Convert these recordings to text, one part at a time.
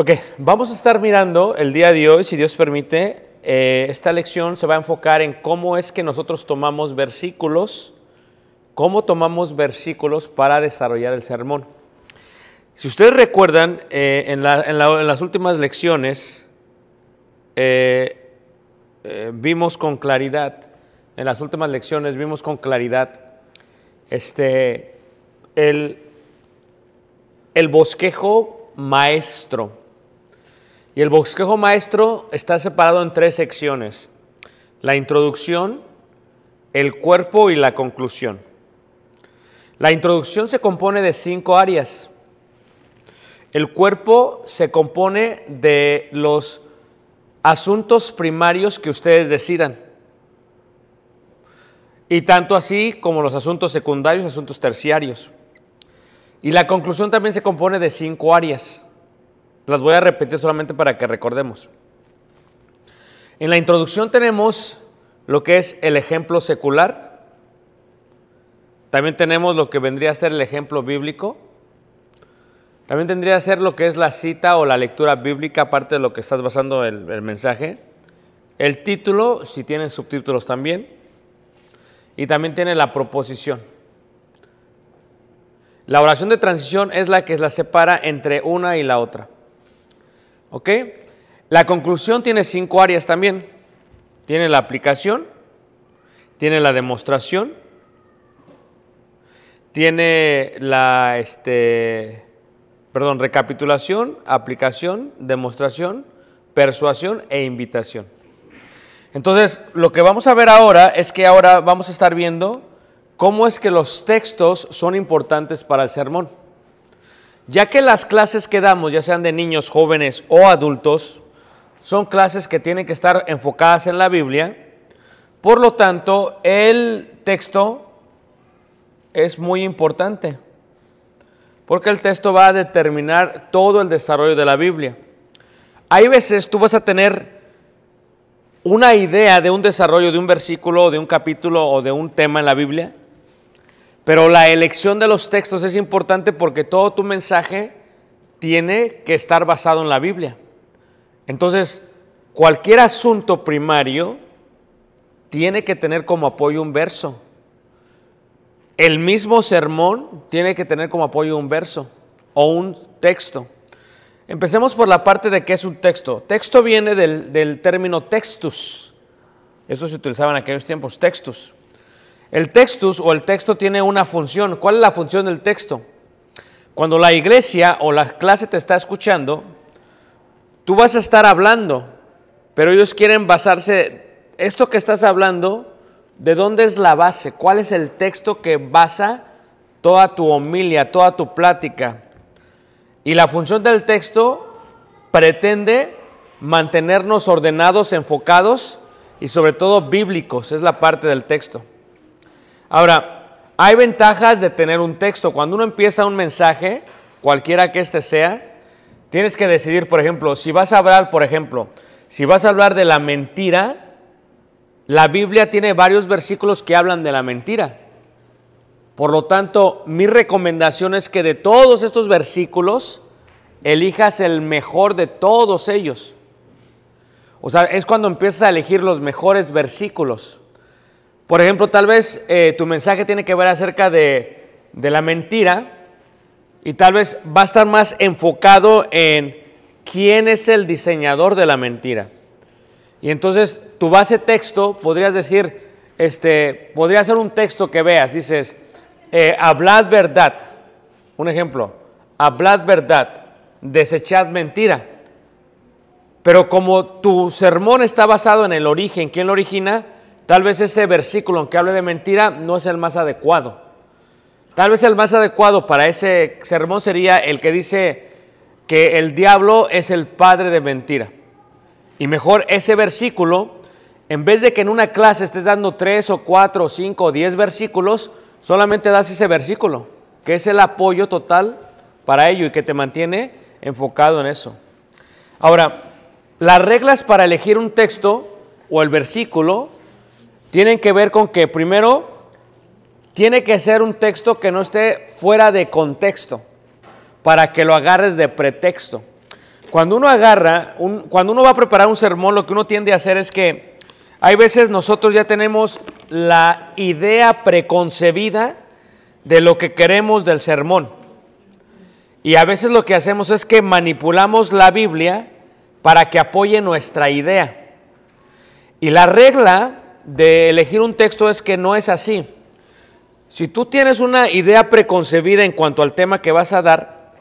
Ok, vamos a estar mirando el día de hoy, si Dios permite. eh, esta lección se va a enfocar en cómo es que nosotros tomamos versículos, cómo tomamos versículos para desarrollar el sermón. Si ustedes recuerdan, eh, en, la- en la- en las últimas lecciones eh, vimos con claridad, en las últimas lecciones vimos con claridad este, el, el bosquejo maestro. Y el bosquejo maestro está separado en tres secciones. La introducción, el cuerpo y la conclusión. La introducción se compone de cinco áreas. El cuerpo se compone de los asuntos primarios que ustedes decidan. Y tanto así como los asuntos secundarios, asuntos terciarios. Y la conclusión también se compone de cinco áreas. Las voy a repetir solamente para que recordemos. En la introducción tenemos lo que es el ejemplo secular. También tenemos lo que vendría a ser el ejemplo bíblico. También tendría que ser lo que es la cita o la lectura bíblica, aparte de lo que estás basando el, el mensaje. El título, si tienen subtítulos también. Y también tiene la proposición. La oración de transición es la que la separa entre una y la otra. ¿Ok? La conclusión tiene cinco áreas también. Tiene la aplicación, tiene la demostración, tiene la, este, perdón, recapitulación, aplicación, demostración, persuasión e invitación. Entonces, lo que vamos a ver ahora es que ahora vamos a estar viendo cómo es que los textos son importantes para el sermón. Ya que las clases que damos, ya sean de niños, jóvenes o adultos, son clases que tienen que estar enfocadas en la Biblia, por lo tanto, el texto es muy importante, porque el texto va a determinar todo el desarrollo de la Biblia. Hay veces tú vas a tener una idea de un desarrollo de un versículo, de un capítulo o de un tema en la Biblia, pero la elección de los textos es importante porque todo tu mensaje tiene que estar basado en la Biblia. Entonces, cualquier asunto primario tiene que tener como apoyo un verso. El mismo sermón tiene que tener como apoyo un verso o un texto. Empecemos por la parte de qué es un texto. Texto viene del, del término textus. Eso se utilizaba en aquellos tiempos, textus. El textus o el texto tiene una función. ¿Cuál es la función del texto? Cuando la iglesia o la clase te está escuchando, tú vas a estar hablando, pero ellos quieren basarse, esto que estás hablando, ¿de dónde es la base? ¿Cuál es el texto que basa toda tu homilia, toda tu plática? Y la función del texto pretende mantenernos ordenados, enfocados y sobre todo bíblicos, es la parte del texto. Ahora, hay ventajas de tener un texto. Cuando uno empieza un mensaje, cualquiera que éste sea, tienes que decidir, por ejemplo, si vas a hablar, por ejemplo, si vas a hablar de la mentira, la Biblia tiene varios versículos que hablan de la mentira. Por lo tanto, mi recomendación es que de todos estos versículos, elijas el mejor de todos ellos. O sea, es cuando empiezas a elegir los mejores versículos. Por ejemplo, tal vez eh, tu mensaje tiene que ver acerca de, de la mentira y tal vez va a estar más enfocado en quién es el diseñador de la mentira. Y entonces tu base texto podrías decir, este, podría ser un texto que veas, dices, eh, hablad verdad. Un ejemplo, hablad verdad, desechad mentira. Pero como tu sermón está basado en el origen, ¿quién lo origina? Tal vez ese versículo, aunque hable de mentira, no es el más adecuado. Tal vez el más adecuado para ese sermón sería el que dice que el diablo es el padre de mentira. Y mejor ese versículo, en vez de que en una clase estés dando tres o cuatro o cinco o diez versículos, solamente das ese versículo, que es el apoyo total para ello y que te mantiene enfocado en eso. Ahora, las reglas para elegir un texto o el versículo tienen que ver con que primero tiene que ser un texto que no esté fuera de contexto para que lo agarres de pretexto. Cuando uno agarra, un, cuando uno va a preparar un sermón, lo que uno tiende a hacer es que hay veces nosotros ya tenemos la idea preconcebida de lo que queremos del sermón. Y a veces lo que hacemos es que manipulamos la Biblia para que apoye nuestra idea. Y la regla de elegir un texto es que no es así. Si tú tienes una idea preconcebida en cuanto al tema que vas a dar,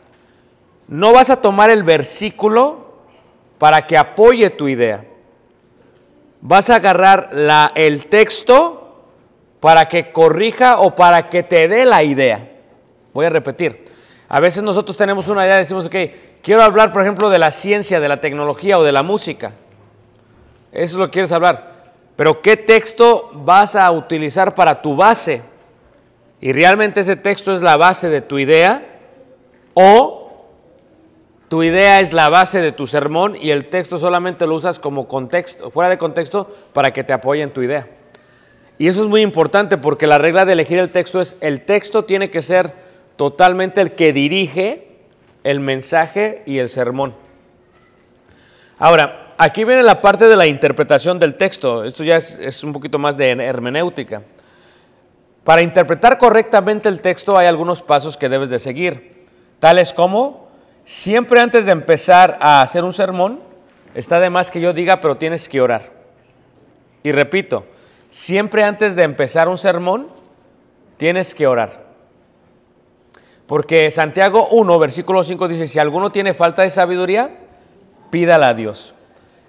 no vas a tomar el versículo para que apoye tu idea. Vas a agarrar la, el texto para que corrija o para que te dé la idea. Voy a repetir. A veces nosotros tenemos una idea decimos, ok, quiero hablar, por ejemplo, de la ciencia, de la tecnología o de la música. Eso es lo que quieres hablar. Pero ¿qué texto vas a utilizar para tu base? Y realmente ese texto es la base de tu idea o tu idea es la base de tu sermón y el texto solamente lo usas como contexto, fuera de contexto, para que te apoye en tu idea. Y eso es muy importante porque la regla de elegir el texto es el texto tiene que ser totalmente el que dirige el mensaje y el sermón. Ahora, aquí viene la parte de la interpretación del texto. Esto ya es, un poquito más de hermenéutica. Para interpretar correctamente el texto hay algunos pasos que debes de seguir, tales como, siempre antes de empezar a hacer un sermón, está de más que yo diga, pero tienes que orar. Y repito, siempre antes de empezar un sermón, tienes que orar. Porque Santiago 1, versículo 5 dice, si alguno tiene falta de sabiduría, pídala a Dios.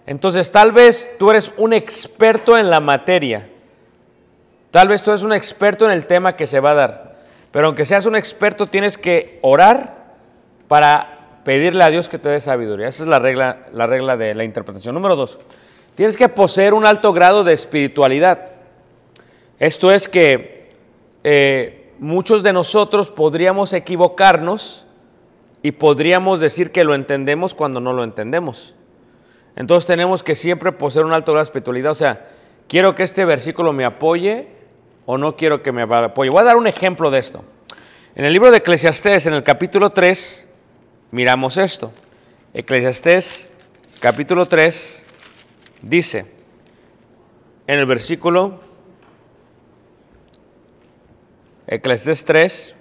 Entonces, tal vez tú eres un experto en la materia. Tal vez tú eres un experto en el tema que se va a dar. Pero aunque seas un experto, tienes que orar para pedirle a Dios que te dé sabiduría. Esa es la regla, la regla de la interpretación. Número dos, tienes que poseer un alto grado de espiritualidad. Esto es que eh, muchos de nosotros podríamos equivocarnos y podríamos decir que lo entendemos cuando no lo entendemos. Entonces tenemos que siempre poseer un alto grado de espiritualidad. O sea, quiero que este versículo me apoye o no quiero que me apoye. Voy a dar un ejemplo de esto. En el libro de Eclesiastés, en el capítulo 3, miramos esto. Eclesiastés, capítulo 3, dice, en el versículo, Eclesiastés 3,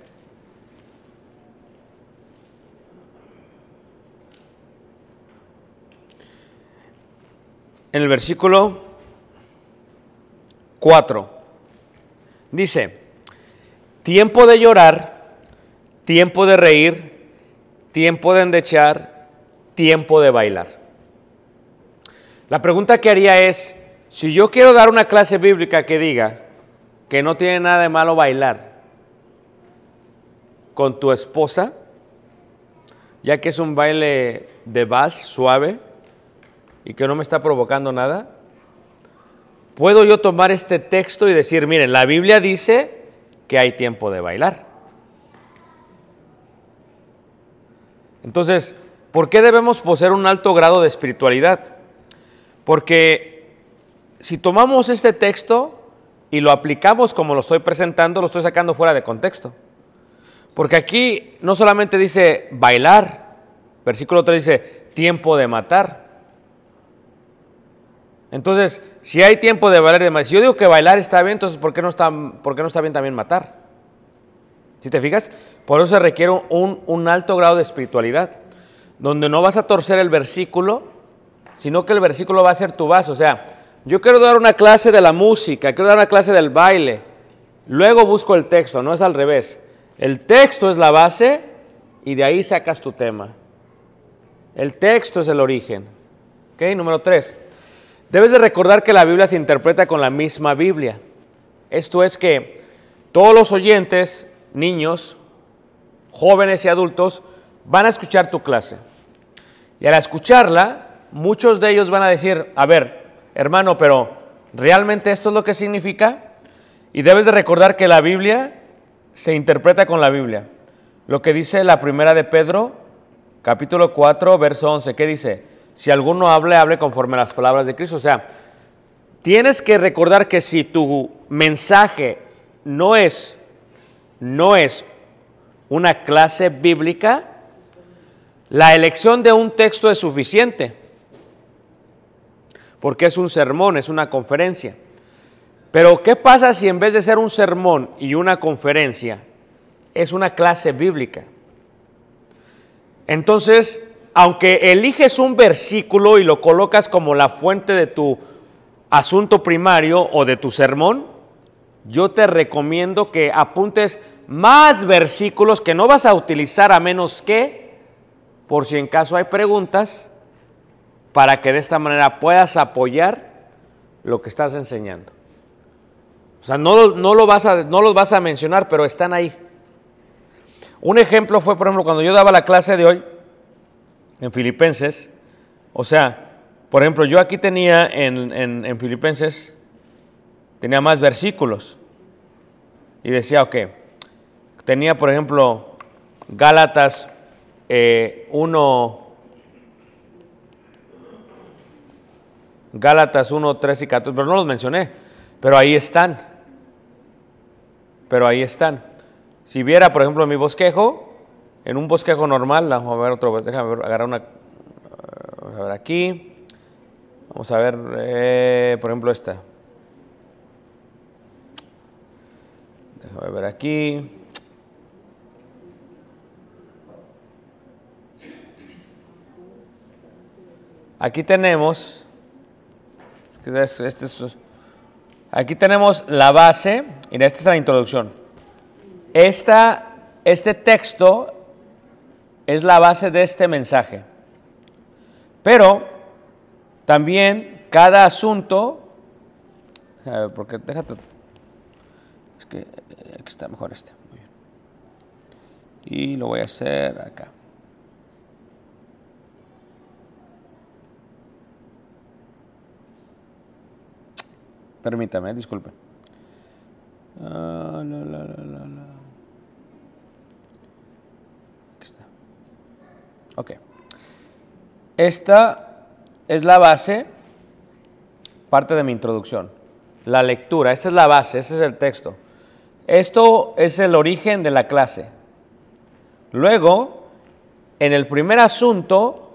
en el versículo 4. Dice, tiempo de llorar, tiempo de reír, tiempo de endechar, tiempo de bailar. La pregunta que haría es, si yo quiero dar una clase bíblica que diga que no tiene nada de malo bailar con tu esposa, ya que es un baile de vals suave, y que no me está provocando nada? ¿Puedo yo tomar este texto y decir, miren, la Biblia dice que hay tiempo de bailar? Entonces, ¿por qué debemos poseer un alto grado de espiritualidad? Porque si tomamos este texto y lo aplicamos como lo estoy presentando, lo estoy sacando fuera de contexto. Porque aquí no solamente dice bailar, versículo 3 dice tiempo de matar. Entonces, si hay tiempo de bailar y demás, si yo digo que bailar está bien, entonces ¿por qué no está, por qué no está bien también matar? ¿Si te fijas? Por eso se requiere un, un alto grado de espiritualidad, donde no vas a torcer el versículo, sino que el versículo va a ser tu base. O sea, yo quiero dar una clase de la música, quiero dar una clase del baile, luego busco el texto, no es al revés. El texto es la base y de ahí sacas tu tema. El texto es el origen. ¿Ok? Número tres. Debes de recordar que la Biblia se interpreta con la misma Biblia. Esto es que todos los oyentes, niños, jóvenes y adultos, van a escuchar tu clase. Y al escucharla, muchos de ellos van a decir, a ver, hermano, pero ¿realmente esto es lo que significa? Y debes de recordar que la Biblia se interpreta con la Biblia. Lo que dice la primera de Pedro, capítulo 4, verso 11, ¿qué dice? Si alguno hable, hable conforme a las palabras de Cristo. O sea, tienes que recordar que si tu mensaje no es, no es una clase bíblica, la elección de un texto es suficiente, porque es un sermón, es una conferencia. Pero ¿qué pasa si en vez de ser un sermón y una conferencia, es una clase bíblica? Entonces, aunque eliges un versículo y lo colocas como la fuente de tu asunto primario o de tu sermón, yo te recomiendo que apuntes más versículos que no vas a utilizar a menos que, por si en caso hay preguntas, para que de esta manera puedas apoyar lo que estás enseñando. O sea, no, no, lo vas a, no los vas a mencionar, pero están ahí. Un ejemplo fue, por ejemplo, cuando yo daba la clase de hoy, en Filipenses. O sea, por ejemplo, yo aquí tenía en, Filipenses, tenía más versículos. Y decía, ok, tenía por ejemplo Gálatas 1, eh, Gálatas 1, 3 y 14, pero no los mencioné, pero ahí están. Pero ahí están. Si viera, por ejemplo, mi bosquejo, en un bosquejo normal, vamos a ver otro, déjame agarrar una, vamos a ver aquí, vamos a ver, eh, por ejemplo, esta. Déjame ver aquí. Aquí tenemos, este aquí tenemos la base, y esta es la introducción. Esta, este texto es la base de este mensaje. Pero también cada asunto, a ver, porque déjate, es que eh, aquí está mejor este, muy bien. Y lo voy a hacer acá. Permítame, disculpen. Ah, la, la, la, Ok. Esta es la base, parte de mi introducción. La lectura, esta es la base, este es el texto. Esto es el origen de la clase. Luego, en el primer asunto,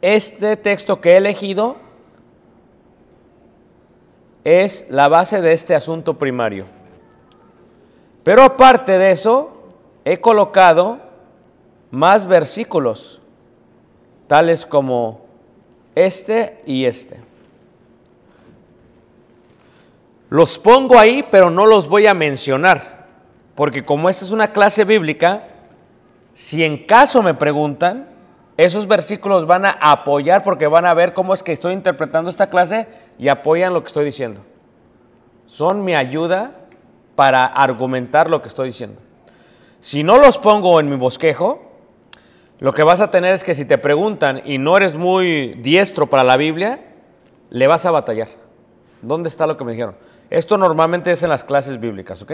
este texto que he elegido es la base de este asunto primario. Pero aparte de eso, he colocado más versículos, tales como este y este. Los pongo ahí, pero no los voy a mencionar, porque como esta es una clase bíblica, si en caso me preguntan, esos versículos van a apoyar porque van a ver cómo es que estoy interpretando esta clase y apoyan lo que estoy diciendo. Son mi ayuda para argumentar lo que estoy diciendo. Si no los pongo en mi bosquejo, lo que vas a tener es que si te preguntan y no eres muy diestro para la Biblia, le vas a batallar. ¿Dónde está lo que me dijeron? Esto normalmente es en las clases bíblicas, ¿ok?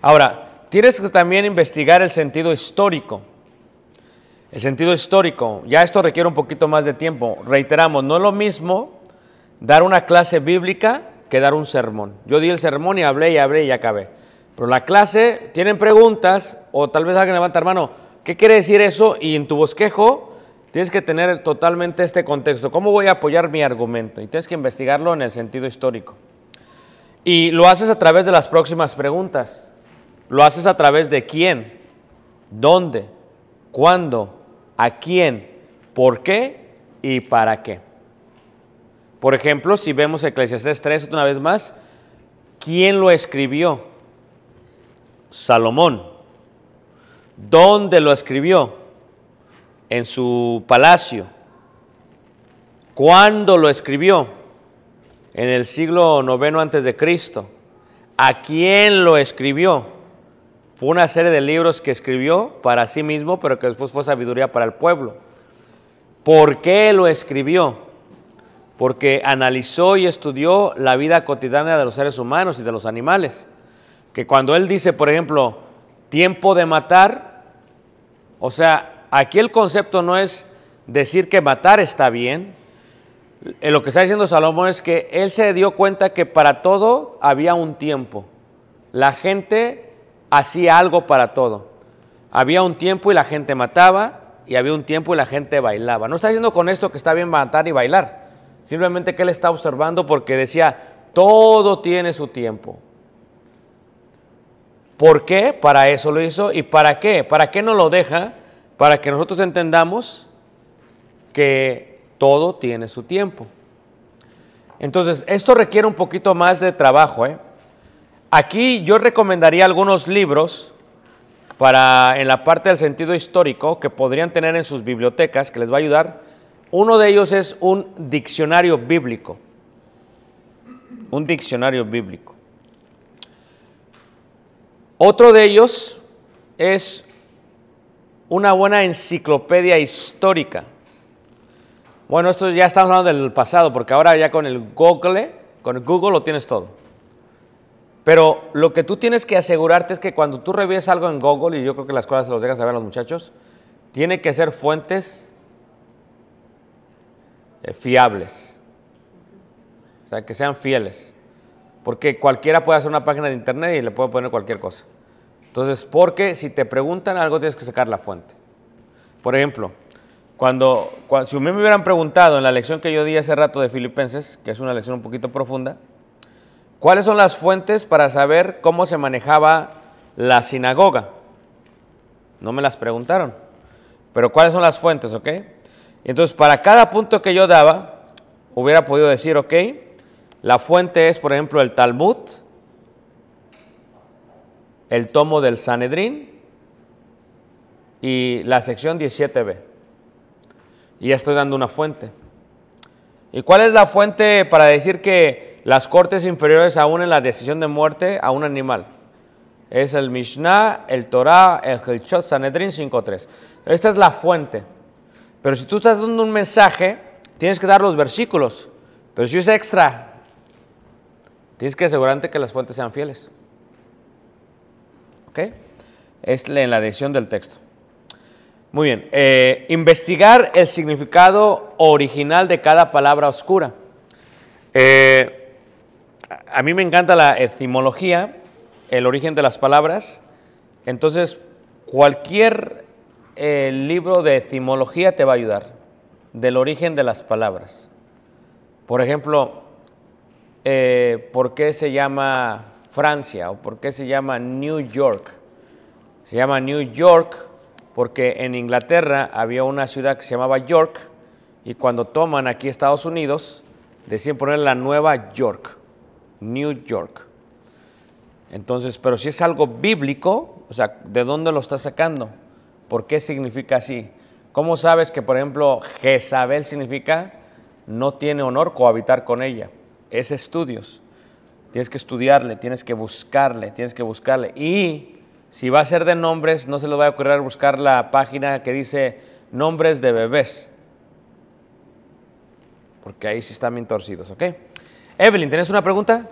Ahora, tienes que también investigar el sentido histórico. El sentido histórico, ya esto requiere un poquito más de tiempo. Reiteramos, no es lo mismo dar una clase bíblica que dar un sermón. Yo di el sermón y hablé y hablé y acabé. Pero la clase, tienen preguntas o tal vez alguien levanta hermano, ¿qué quiere decir eso? Y en tu bosquejo tienes que tener totalmente este contexto. ¿Cómo voy a apoyar mi argumento? Y tienes que investigarlo en el sentido histórico. Y lo haces a través de las próximas preguntas. Lo haces a través de quién, dónde, cuándo, a quién, por qué y para qué. Por ejemplo, si vemos Eclesiastés 3 una vez más, ¿quién lo escribió? Salomón. ¿Dónde lo escribió? En su palacio. ¿Cuándo lo escribió? En el siglo noveno antes de Cristo. ¿A quién lo escribió? Fue una serie de libros que escribió para sí mismo, pero que después fue sabiduría para el pueblo. ¿Por qué lo escribió? Porque analizó y estudió la vida cotidiana de los seres humanos y de los animales. Que cuando él dice, por ejemplo, tiempo de matar, o sea, aquí el concepto no es decir que matar está bien. Eh, Lo que está diciendo Salomón es que él se dio cuenta que para todo había un tiempo. La gente hacía algo para todo. Había un tiempo y la gente mataba y había un tiempo y la gente bailaba. No está diciendo con esto que está bien matar y bailar. Simplemente que él está observando porque decía, todo tiene su tiempo. ¿Por qué? Para eso lo hizo. ¿Y para qué? ¿Para qué no lo deja? Para que nosotros entendamos que todo tiene su tiempo. Entonces, esto requiere un poquito más de trabajo. ¿eh? Aquí yo recomendaría algunos libros para en la parte del sentido histórico que podrían tener en sus bibliotecas, que les va a ayudar. Uno de ellos es un diccionario bíblico. Un diccionario bíblico. Otro de ellos es una buena enciclopedia histórica. Bueno, esto ya estamos hablando del pasado, porque ahora ya con el Google, con Google lo tienes todo. Pero lo que tú tienes que asegurarte es que cuando tú revises algo en Google, y yo creo que las cosas se los dejan saber a los muchachos, tiene que ser fuentes eh, fiables. O sea, que sean fieles. Porque cualquiera puede hacer una página de internet y le puede poner cualquier cosa. Entonces, porque si te preguntan algo, tienes que sacar la fuente. Por ejemplo, cuando, si a mí me hubieran preguntado en la lección que yo di hace rato de Filipenses, que es una lección un poquito profunda, ¿cuáles son las fuentes para saber cómo se manejaba la sinagoga? No me las preguntaron, pero ¿cuáles son las fuentes, ok? Entonces, para cada punto que yo daba, hubiera podido decir, ok, la fuente es, por ejemplo, el Talmud, el tomo del Sanedrín y la sección 17b. Y ya estoy dando una fuente. ¿Y cuál es la fuente para decir que las cortes inferiores aún en la decisión de muerte a un animal? Es el Mishnah, el Torah, el Helchot Sanedrin 5.3. Esta es la fuente. Pero si tú estás dando un mensaje, tienes que dar los versículos. Pero si es extra, Tienes que asegurarte que las fuentes sean fieles. ¿Ok? Es en la edición del texto. Muy bien. eh, investigar el significado original de cada palabra oscura. Eh, a a mí me encanta la etimología, el origen de las palabras. Entonces, cualquier eh, libro de etimología te va a ayudar, del origen de las palabras. Por ejemplo, eh, ¿por qué se llama Francia o por qué se llama New York? Se llama New York porque en Inglaterra había una ciudad que se llamaba York y cuando toman aquí Estados Unidos deciden poner la nueva York, New York. Entonces, pero si es algo bíblico, o sea, ¿de dónde lo está sacando? ¿Por qué significa así? ¿Cómo sabes que, por ejemplo, Jezabel significa no tiene honor cohabitar con ella? Es estudios. Tienes que estudiarle, tienes que buscarle, tienes que buscarle. Y si va a ser de nombres, no se les va a ocurrir buscar la página que dice nombres de bebés. Porque ahí sí están bien torcidos, ¿ok? Evelyn, ¿tienes una pregunta?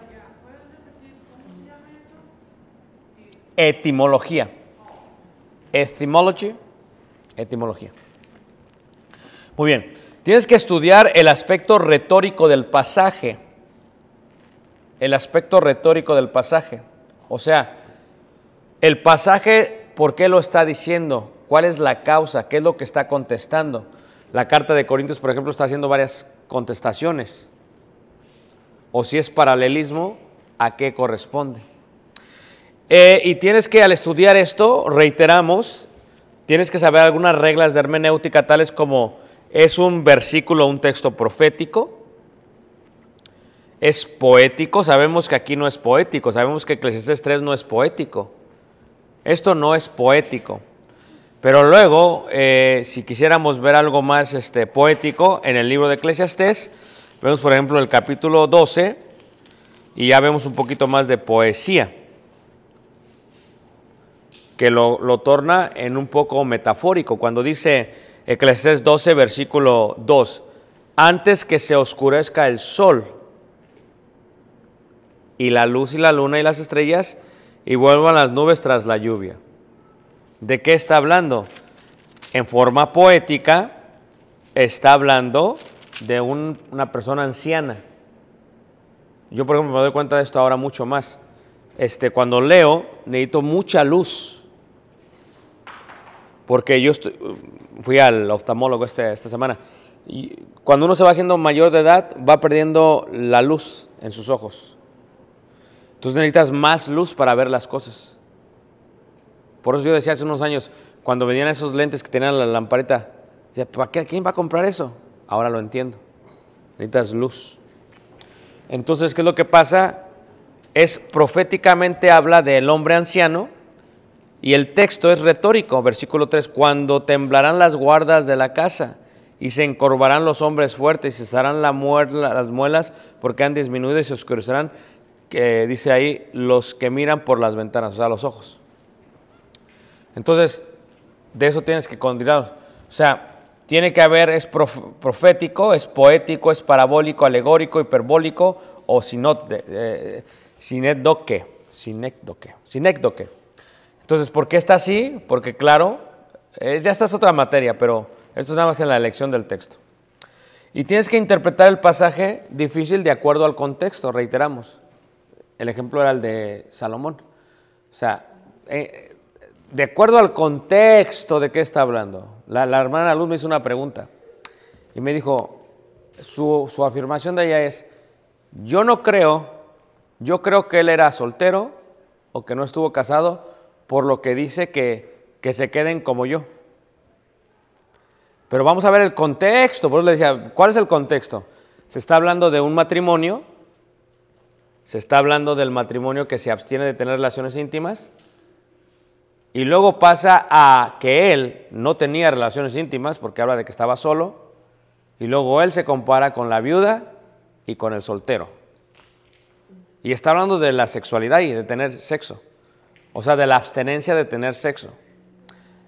Etimología. Etymology. Etimología. Muy bien. Tienes que estudiar el aspecto retórico del pasaje. El aspecto retórico del pasaje. O sea, el pasaje, ¿por qué lo está diciendo? ¿Cuál es la causa? ¿Qué es lo que está contestando? La carta de Corintios, por ejemplo, está haciendo varias contestaciones. O si es paralelismo, ¿a qué corresponde? Eh, y tienes que, al estudiar esto, reiteramos, tienes que saber algunas reglas de hermenéutica, tales como es un versículo, un texto profético, es poético, sabemos que aquí no es poético, sabemos que Eclesiastés 3 no es poético. Esto no es poético. Pero luego, eh, si quisiéramos ver algo más este, poético, en el libro de Eclesiastés, vemos por ejemplo el capítulo 12 y ya vemos un poquito más de poesía que lo, lo, torna en un poco metafórico. Cuando dice Eclesiastés 12, versículo 2, antes que se oscurezca el sol y la luz y la luna y las estrellas y vuelvan las nubes tras la lluvia. ¿De qué está hablando? En forma poética está hablando de un, una persona anciana. Yo, por ejemplo, me doy cuenta de esto ahora mucho más. Este, cuando leo, necesito mucha luz porque yo fui al oftalmólogo este, esta semana y cuando uno se va haciendo mayor de edad va perdiendo la luz en sus ojos. Entonces necesitas más luz para ver las cosas. Por eso yo decía hace unos años, cuando venían esos lentes que tenían la lamparita, decía, ¿para qué? ¿Quién va a comprar eso? Ahora lo entiendo. Necesitas luz. Entonces, ¿qué es lo que pasa? Es proféticamente habla del hombre anciano, y el texto es retórico, versículo 3, cuando temblarán las guardas de la casa y se encorvarán los hombres fuertes y cesarán la las muelas porque han disminuido y se oscurecerán, dice ahí, los que miran por las ventanas, o sea, los ojos. Entonces, de eso tienes que continuar. O sea, tiene que haber, es profético, es poético, es parabólico, alegórico, hiperbólico o sinot, eh, sinécdoque, sinécdoque. Entonces, ¿por qué está así? Porque claro, ya esta es otra materia, pero esto es nada más en la elección del texto. Y tienes que interpretar el pasaje difícil de acuerdo al contexto, reiteramos. El ejemplo era el de Salomón. O sea, eh, de acuerdo al contexto de qué está hablando. La, hermana Luz me hizo una pregunta y me dijo, su, su afirmación de ella es, yo no creo, yo creo que él era soltero o que no estuvo casado por lo que dice que, que se queden como yo. Pero vamos a ver el contexto. Por eso le decía, ¿cuál es el contexto? Se está hablando de un matrimonio, se está hablando del matrimonio que se abstiene de tener relaciones íntimas, y luego pasa a que él no tenía relaciones íntimas porque habla de que estaba solo, y luego él se compara con la viuda y con el soltero. Y está hablando de la sexualidad y de tener sexo. O sea, de la abstenencia de tener sexo.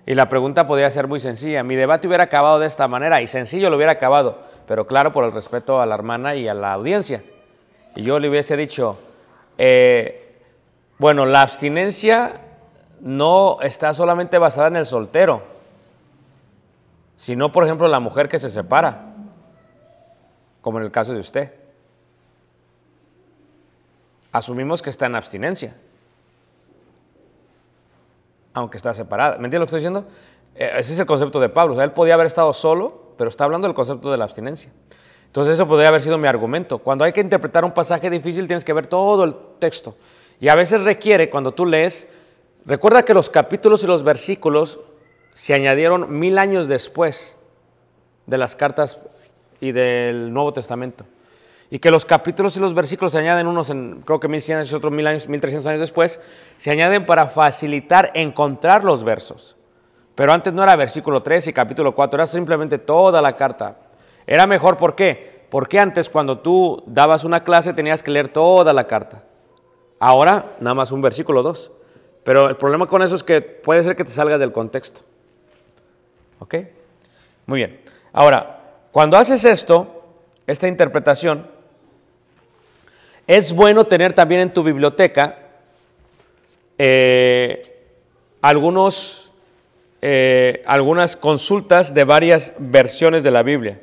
Y la pregunta podría ser muy sencilla. Mi debate hubiera acabado de esta manera y sencillo lo hubiera acabado, pero claro, por el respeto a la hermana y a la audiencia. Y yo le hubiese dicho, eh, bueno, la abstinencia no está solamente basada en el soltero, sino, por ejemplo, la mujer que se separa, como en el caso de usted. Asumimos que está en abstinencia, aunque está separada. ¿Me entiendes lo que estoy diciendo? Eh, ese es el concepto de Pablo. Él podía haber estado solo, pero está hablando del concepto de la abstinencia. Entonces eso podría haber sido mi argumento. Cuando hay que interpretar un pasaje difícil tienes que ver todo el texto. Y a veces requiere, cuando tú lees, recuerda que los capítulos y los versículos se añadieron mil años después de las cartas y del Nuevo Testamento. Y que los capítulos y los versículos se añaden unos en, creo que 1100 años y otros mil años, 1300 años después, se añaden para facilitar encontrar los versos. Pero antes no era versículo 3 y capítulo 4, era simplemente toda la carta. Era mejor, ¿por qué? Porque antes cuando tú dabas una clase tenías que leer toda la carta. Ahora nada más un versículo 2. Pero el problema con eso es que puede ser que te salgas del contexto. ¿Ok? Muy bien. Ahora, cuando haces esto, esta interpretación, es bueno tener también en tu biblioteca eh, algunos, eh, algunas consultas de varias versiones de la Biblia.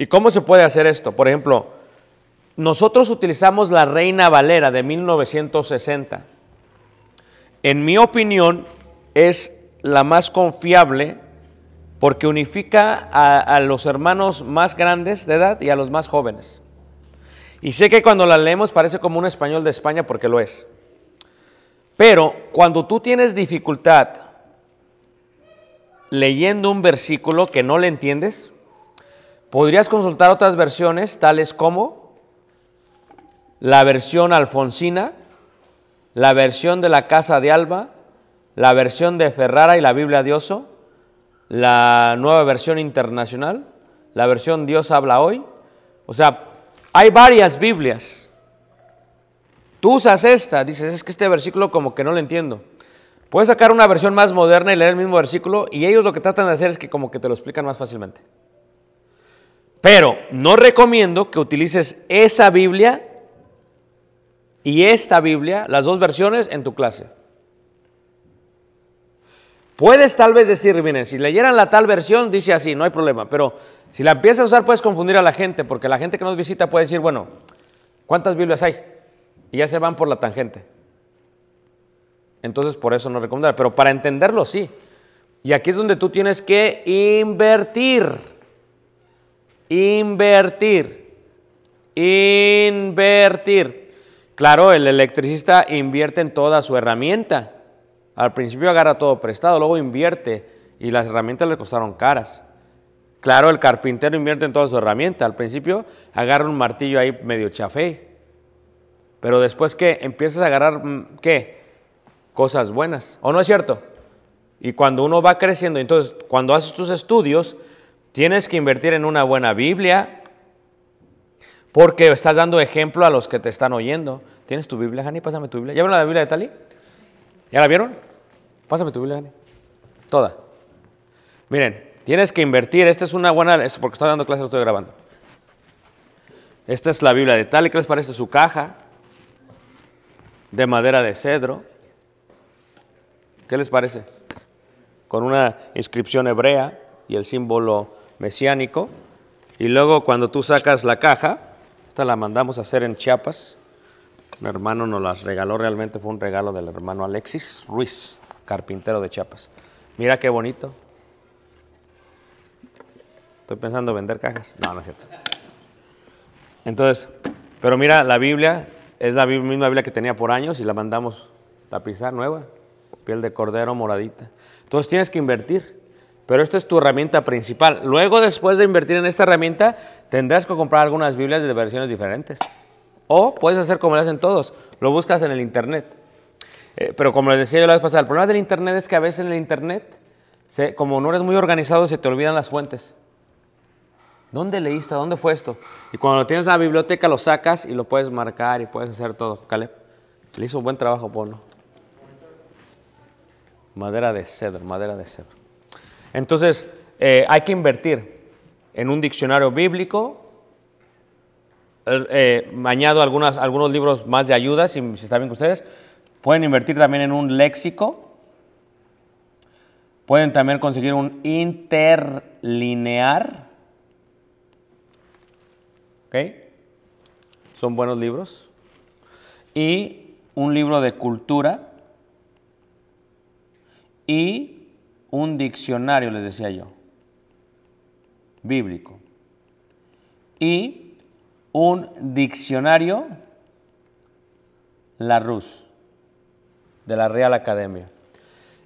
¿Y cómo se puede hacer esto? Por ejemplo, nosotros utilizamos la Reina Valera de 1960. En mi opinión, es la más confiable porque unifica a, los hermanos más grandes de edad y a los más jóvenes. Y sé que cuando la leemos parece como un español de España porque lo es. Pero cuando tú tienes dificultad leyendo un versículo que no le entiendes, podrías consultar otras versiones tales como la versión alfonsina, la versión de la Casa de Alba, la versión de Ferrara y la Biblia de Oso, la nueva versión internacional, la versión Dios habla hoy. O sea, hay varias Biblias. Tú usas esta, dices, es que este versículo como que no lo entiendo. Puedes sacar una versión más moderna y leer el mismo versículo y ellos lo que tratan de hacer es que como que te lo explican más fácilmente. Pero no recomiendo que utilices esa Biblia y esta Biblia, las dos versiones, en tu clase. Puedes tal vez decir, miren, si leyeran la tal versión, dice así, no hay problema. Pero si la empiezas a usar, puedes confundir a la gente, porque la gente que nos visita puede decir, bueno, ¿cuántas Biblias hay? Y ya se van por la tangente. Entonces, por eso no recomendar. Pero para entenderlo, sí. Y aquí es donde tú tienes que invertir. Invertir. Invertir. Claro, el electricista invierte en toda su herramienta. Al principio agarra todo prestado, luego invierte y las herramientas le costaron caras. Claro, el carpintero invierte en toda su herramienta. Al principio agarra un martillo ahí medio chafé. Pero después que empiezas a agarrar, mm, ¿qué? Cosas buenas. ¿O no es cierto? Y cuando uno va creciendo, entonces cuando haces tus estudios, tienes que invertir en una buena Biblia, porque estás dando ejemplo a los que te están oyendo. ¿Tienes tu Biblia, Jani? Pásame tu Biblia. ¿Ya vieron la Biblia de Tali? ¿Ya la vieron? Pásame tu Biblia, Jani. Toda. Miren, tienes que invertir. Esta es una buena, es porque estoy dando clases, estoy grabando. Esta es la Biblia de Tali. ¿Qué les parece su caja? De madera de cedro. ¿Qué les parece? Con una inscripción hebrea y el símbolo mesiánico. Y luego cuando tú sacas la caja, esta la mandamos a hacer en Chiapas. Un hermano nos las regaló, realmente fue un regalo del hermano Alexis Ruiz, carpintero de Chiapas. Mira qué bonito. Estoy pensando en vender cajas. No, no es cierto. Entonces, pero mira, la Biblia es la misma Biblia que tenía por años y la mandamos tapizar nueva, piel de cordero moradita. Entonces tienes que invertir, pero esta es tu herramienta principal. Luego, después de invertir en esta herramienta, tendrás que comprar algunas Biblias de versiones diferentes. O puedes hacer como lo hacen todos, lo buscas en el Internet. Eh, pero como les decía yo la vez pasada, el problema del Internet es que a veces en el Internet, como no eres muy organizado, se te olvidan las fuentes. ¿Dónde leíste? ¿Dónde fue esto? Y cuando lo tienes en la biblioteca lo sacas y lo puedes marcar y puedes hacer todo. Caleb, le hizo un buen trabajo, Polo. Madera de cedro, madera de cedro. Entonces, eh, hay que invertir en un diccionario bíblico, eh, añado algunas, algunos libros más de ayuda, si, si está bien con ustedes. Pueden invertir también en un léxico. Pueden también conseguir un interlinear. ¿Ok? Son buenos libros. Y un libro de cultura. Y un diccionario, les decía yo, bíblico. Y un diccionario Larousse, de la Real Academia.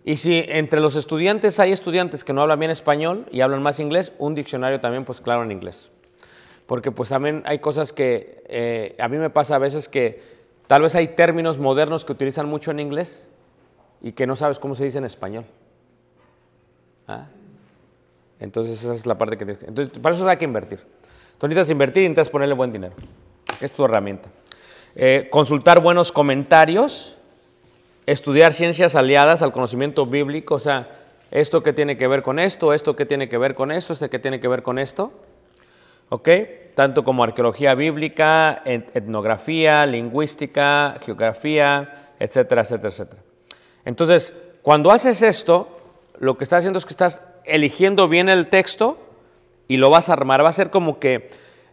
Y si entre los estudiantes hay estudiantes que no hablan bien español y hablan más inglés, un diccionario también, pues claro, en inglés. Porque pues también hay cosas que eh, a mí me pasa a veces que tal vez hay términos modernos que utilizan mucho en inglés y que no sabes cómo se dice en español. ¿Ah? Entonces esa es la parte que tienes que... Entonces, para eso hay que invertir. Tú necesitas invertir y necesitas ponerle buen dinero. Es tu herramienta. Eh, consultar buenos comentarios, estudiar ciencias aliadas al conocimiento bíblico, o sea, esto que tiene que ver con esto, esto que tiene que ver con esto, este que tiene que ver con esto, ¿ok? Tanto como arqueología bíblica, et- etnografía, lingüística, geografía, etcétera, etcétera, etcétera. Entonces, cuando haces esto, lo que estás haciendo es que estás eligiendo bien el texto y lo vas a armar. Va a ser como que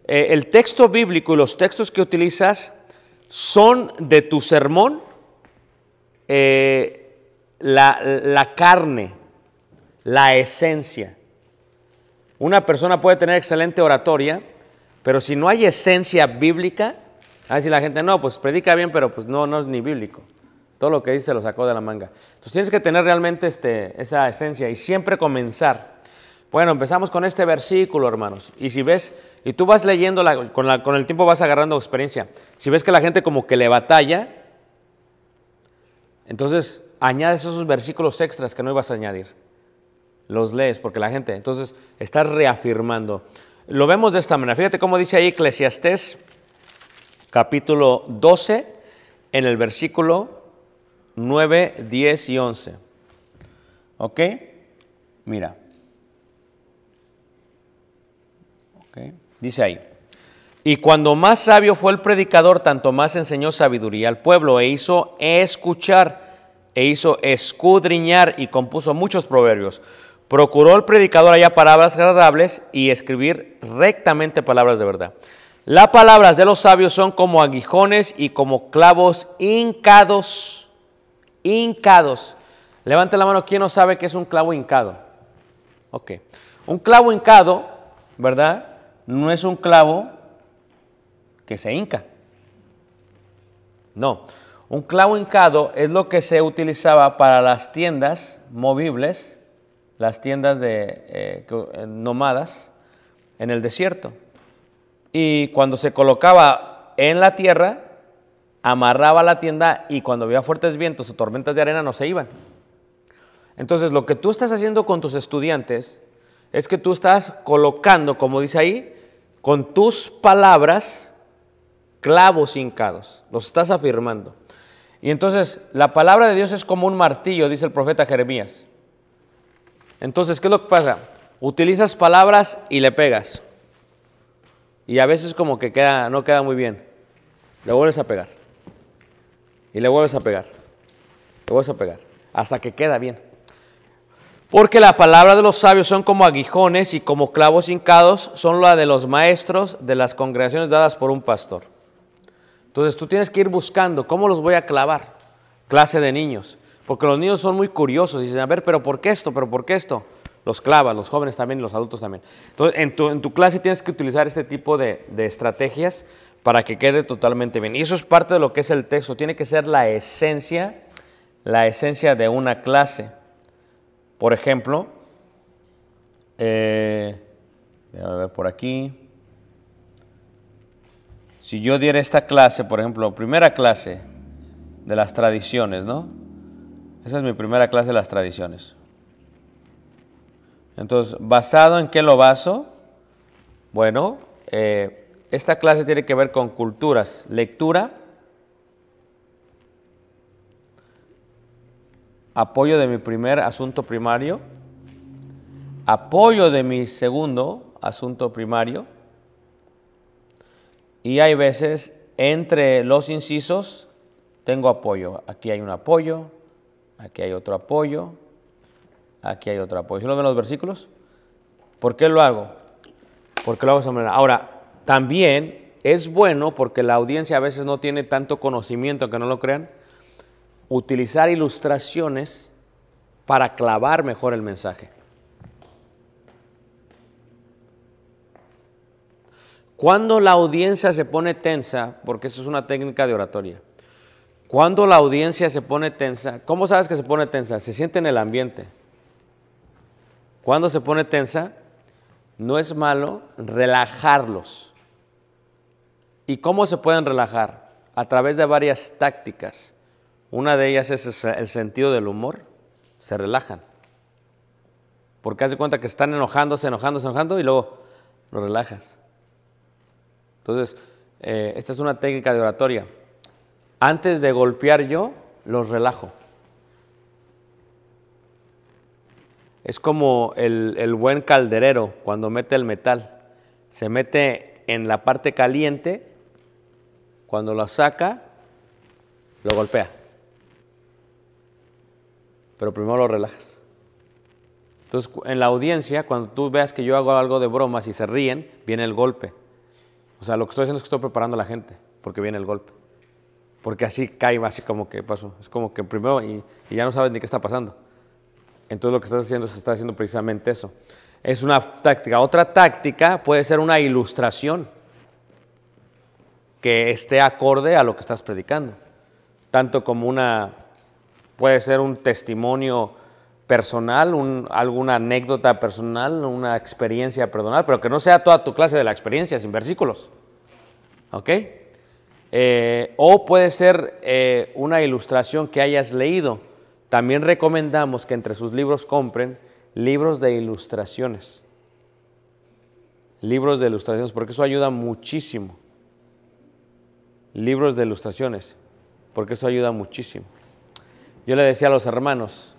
eh, el texto bíblico y los textos que utilizas son de tu sermón eh, la, la carne, la esencia. Una persona puede tener excelente oratoria, pero si no hay esencia bíblica, a decir la gente, no, pues predica bien, pero pues no, no es ni bíblico. Todo lo que dice lo sacó de la manga. Entonces tienes que tener realmente este, esa esencia y siempre comenzar. Bueno, empezamos con este versículo, hermanos. Y si ves, y tú vas leyendo, la- con, el tiempo vas agarrando experiencia. Si ves que la gente como que le batalla, entonces añades esos versículos extras que no ibas a añadir. Los lees porque la gente, entonces estás reafirmando. Lo vemos de esta manera. Fíjate cómo dice ahí Eclesiastés, capítulo 12, en el versículo 9, 10 y 11. ¿Ok? Mira. Ok, Dice ahí. Y cuando más sabio fue el predicador, tanto más enseñó sabiduría al pueblo e hizo escuchar e hizo escudriñar y compuso muchos proverbios. Procuró el predicador allá palabras agradables y escribir rectamente palabras de verdad. Las palabras de los sabios son como aguijones y como clavos hincados. Hincados. Levante la mano, ¿quién no sabe qué es un clavo hincado? Ok. Un clavo hincado, ¿verdad? No es un clavo que se hinca. No. Un clavo hincado es lo que se utilizaba para las tiendas movibles, las tiendas de eh, nómadas en el desierto. Y cuando se colocaba en la tierra, amarraba la tienda y cuando había fuertes vientos o tormentas de arena no se iban. Entonces, lo que tú estás haciendo con tus estudiantes es que tú estás colocando, como dice ahí, con tus palabras clavos hincados. Los estás afirmando. Y entonces, la palabra de Dios es como un martillo, dice el profeta Jeremías. Entonces, ¿qué es lo que pasa? Utilizas palabras y le pegas. Y a veces como que queda, no queda muy bien. Le vuelves a pegar. Y le vuelves a pegar. Le vuelves a pegar. Hasta que queda bien. Porque la palabra de los sabios son como aguijones y como clavos hincados son la de los maestros de las congregaciones dadas por un pastor. Entonces tú tienes que ir buscando cómo los voy a clavar. Clase de niños. Porque los niños son muy curiosos y dicen, a ver, pero ¿por qué esto? ¿Pero por qué esto? Los clavas, los jóvenes también y los adultos también. Entonces en tu, clase tienes que utilizar este tipo de estrategias para que quede totalmente bien. Y eso es parte de lo que es el texto. Tiene que ser la esencia, la esencia de una clase. Por ejemplo, eh, déjame ver por aquí. Si yo diera esta clase, por ejemplo, primera clase de las tradiciones, ¿no? Esa es mi primera clase de las tradiciones. Entonces, ¿basado en qué lo baso? Bueno, eh, esta clase tiene que ver con culturas, lectura, apoyo de mi primer asunto primario, apoyo de mi segundo asunto primario Y hay veces entre los incisos tengo apoyo. Aquí hay un apoyo, aquí hay otro apoyo, aquí hay otro apoyo. ¿Sí lo ven los versículos? ¿Por qué lo hago? Porque lo hago de esa manera. Ahora, también es bueno porque la audiencia a veces no tiene tanto conocimiento, que no lo crean, utilizar ilustraciones para clavar mejor el mensaje. Cuando la audiencia se pone tensa, porque eso es una técnica de oratoria, cuando la audiencia se pone tensa, ¿cómo sabes que se pone tensa? Se siente en el ambiente. Cuando se pone tensa, no es malo relajarlos. ¿Y cómo se pueden relajar? A través de varias tácticas. Una de ellas es el sentido del humor. Se relajan. Porque haz de cuenta que están enojándose, enojándose, enojando y luego lo relajas. Entonces, eh, esta es una técnica de oratoria. Antes de golpear yo, los relajo. Es como el, el buen calderero cuando mete el metal. Se mete en la parte caliente, cuando lo saca, lo golpea. Pero primero lo relajas. Entonces, en la audiencia, cuando tú veas que yo hago algo de bromas y se ríen, viene el golpe. O sea, lo que estoy haciendo es que estoy preparando a la gente, porque viene el golpe. Porque así cae, así como que pasó. Es como que primero y, y ya no sabes ni qué está pasando. Entonces lo que estás haciendo se está haciendo precisamente eso. Es una táctica. Otra táctica puede ser una ilustración que esté acorde a lo que estás predicando. Tanto como una, puede ser un testimonio personal, un- alguna anécdota personal, una experiencia personal, pero que no sea toda tu clase de la experiencia, sin versículos. ¿Ok? Eh, o puede ser eh, una ilustración que hayas leído. También recomendamos que entre sus libros compren libros de ilustraciones. Libros de ilustraciones, porque eso ayuda muchísimo. Libros de ilustraciones, porque eso ayuda muchísimo. Yo le decía a los hermanos,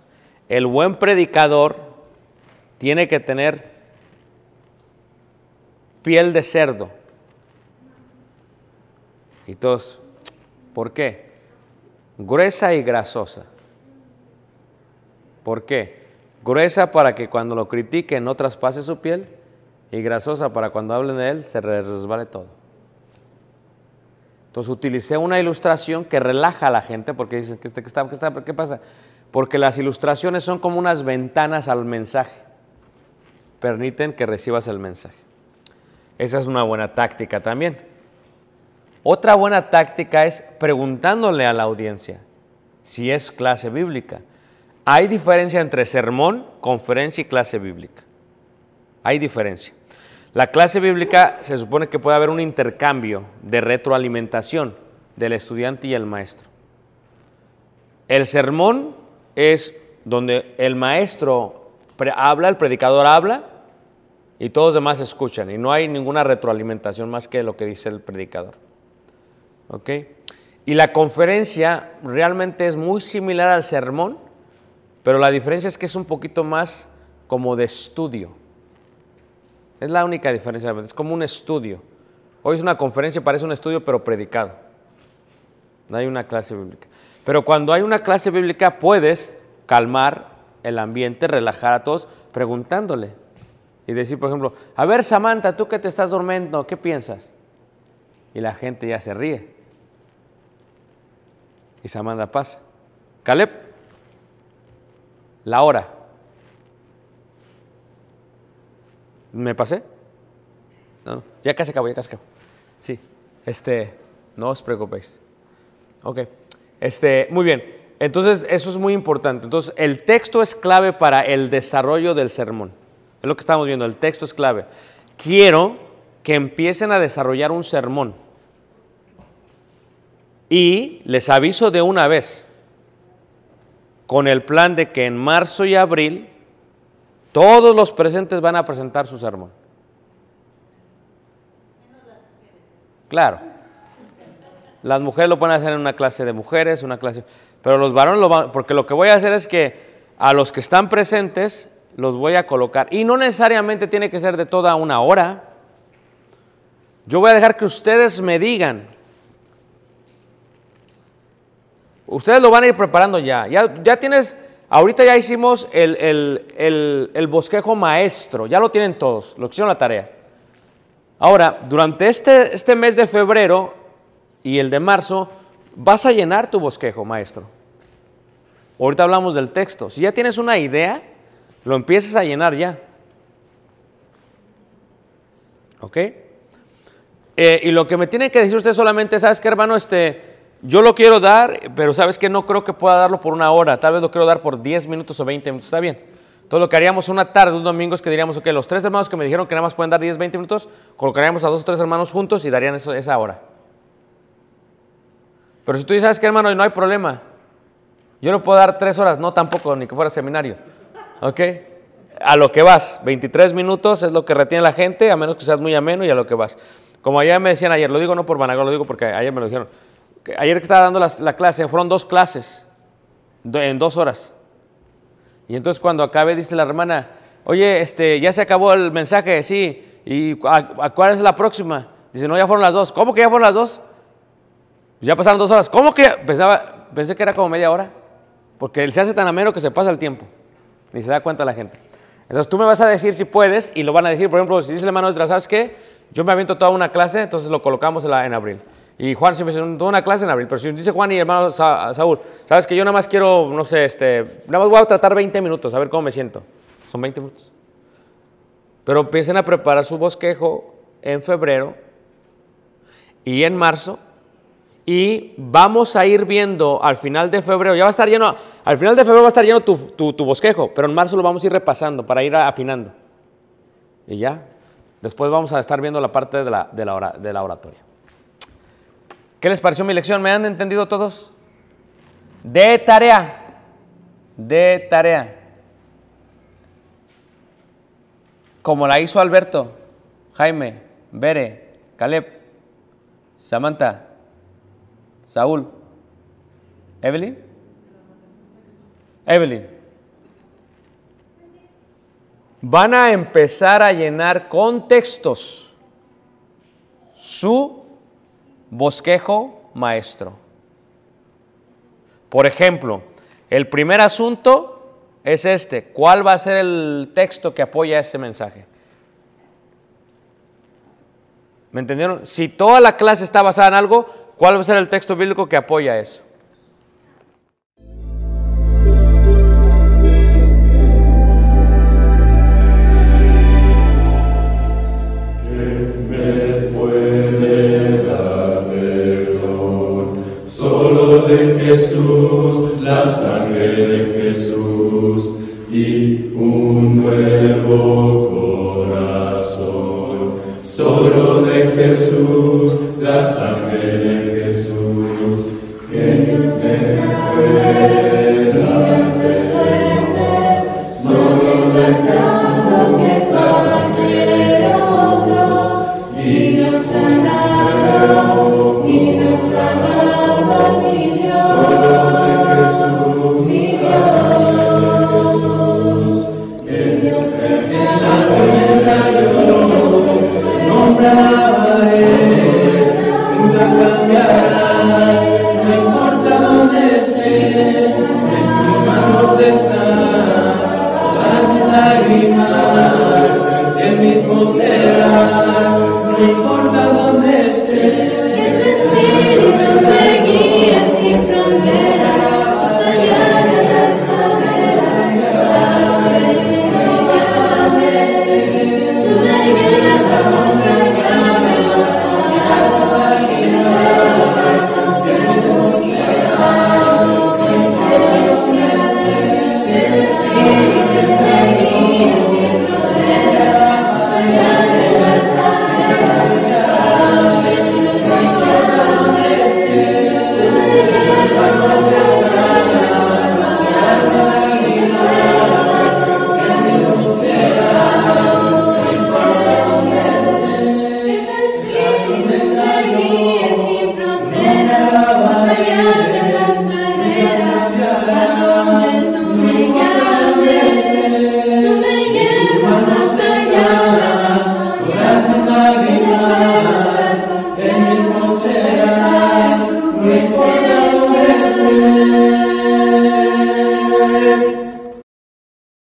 el buen predicador tiene que tener piel de cerdo. Y todos, ¿por qué? Gruesa y grasosa. ¿Por qué? Gruesa para que cuando lo critiquen no traspase su piel y grasosa para cuando hablen de él se le resbale todo. Entonces utilicé una ilustración que relaja a la gente porque dicen, ¿qué, está, qué, está, qué, está- qué pasa? Porque las ilustraciones son como unas ventanas al mensaje. Permiten que recibas el mensaje. Esa es una buena táctica también. Otra buena táctica es preguntándole a la audiencia si es clase bíblica. Hay diferencia entre sermón, conferencia y clase bíblica. Hay diferencia. La clase bíblica se supone que puede haber un intercambio de retroalimentación del estudiante y el maestro. El sermón es donde el maestro habla, el predicador habla y todos los demás escuchan y no hay ninguna retroalimentación más que lo que dice el predicador. ¿Ok? Y la conferencia realmente es muy similar al sermón, pero la diferencia es que es un poquito más como de estudio. Es la única diferencia, es como un estudio. Hoy es una conferencia, parece un estudio, pero predicado. No hay una clase bíblica. Pero cuando hay una clase bíblica puedes calmar el ambiente, relajar a todos, preguntándole. Y decir, por ejemplo, a ver Samantha, tú que te estás durmiendo, ¿qué piensas? Y la gente ya se ríe. Y Samantha pasa. Caleb, la hora. ¿Me pasé? No, ya casi acabo, ya casi acabo. Sí, este, no os preocupéis. Ok, este, muy bien. Entonces, eso es muy importante. Entonces, el texto es clave para el desarrollo del sermón. Es lo que estamos viendo, el texto es clave. Quiero que empiecen a desarrollar un sermón. Y les aviso de una vez, con el plan de que en marzo y abril todos los presentes van a presentar su sermón. Claro. Las mujeres lo pueden hacer en una clase de mujeres, una clase, pero los varones lo van, porque lo que voy a hacer es que a los que están presentes los voy a colocar y no necesariamente tiene que ser de toda una hora. Yo voy a dejar que ustedes me digan. Ustedes lo van a ir preparando ya. Ya, ya tienes, ahorita ya hicimos el, el- el- bosquejo maestro, ya lo tienen todos, lo que hicieron la tarea. Ahora, durante este, este mes de febrero y el de marzo, vas a llenar tu bosquejo maestro. Ahorita hablamos del texto. Si ya tienes una idea, lo empiezas a llenar ya. ¿Ok? Eh, y lo que me tiene que decir usted solamente, ¿sabes qué, hermano? Este, yo lo quiero dar, pero ¿sabes que No creo que pueda darlo por una hora. Tal vez lo quiero dar por 10 minutos o 20 minutos. Está bien. Entonces lo que haríamos una tarde, un domingo, es que diríamos, ok, los tres hermanos que me dijeron que nada más pueden dar 10, 20 minutos, colocaríamos a dos o tres hermanos juntos y darían esa hora. Pero si tú dices, ¿sabes qué, hermano? No hay problema. Yo no puedo dar tres horas, no tampoco, ni que fuera seminario. ¿Ok? A lo que vas. 23 minutos es lo que retiene la gente, a menos que seas muy ameno y a lo que vas. Como ayer me decían ayer, lo digo no por vanagloria, lo digo porque ayer me lo dijeron. Ayer que estaba dando la, clase, fueron dos clases en dos horas. Y entonces cuando acabé, dice la hermana, oye, este, ya se acabó el mensaje, sí. ¿Y a- cuál es la próxima? Dice, no, ya fueron las dos. ¿Cómo que ya fueron las dos? Ya pasaron dos horas. ¿Cómo que? Pensaba, pensé que era como media hora. Porque él se hace tan ameno que se pasa el tiempo. Ni se da cuenta la gente. Entonces tú me vas a decir si puedes y lo van a decir. Por ejemplo, si dice el hermano ¿sabes qué? Yo me aviento toda una clase, entonces lo colocamos en, la- en abril. Y Juan siempre dice, toda una clase en abril. Pero si dice Juan y hermano Sa- Saúl, ¿sabes que Yo nada más quiero, no sé, este, nada más voy a tratar 20 minutos, a ver cómo me siento. Son 20 minutos. Pero empiecen a preparar su bosquejo en febrero y en marzo y vamos a ir viendo al final de febrero, ya va a estar lleno, al final de febrero va a estar lleno tu, tu- tu bosquejo, pero en marzo lo vamos a ir repasando para ir afinando. Y ya, después vamos a estar viendo la parte de la, de la, de la oratoria. ¿Qué les pareció mi lección? ¿Me han entendido todos? De tarea, de tarea. Como la hizo Alberto, Jaime, Bere, Caleb, Samantha, Saúl. ¿Evelyn? Evelyn. Van a empezar a llenar con textos su bosquejo maestro. Por ejemplo, el primer asunto es este. ¿Cuál va a ser el texto que apoya ese mensaje? ¿Me entendieron? Si toda la clase está basada en algo, ¿cuál va a ser el texto bíblico que apoya eso? No importa dónde estés, en tus manos estás. Todas mis lágrimas, en ti mismo serás. No importa dónde esté.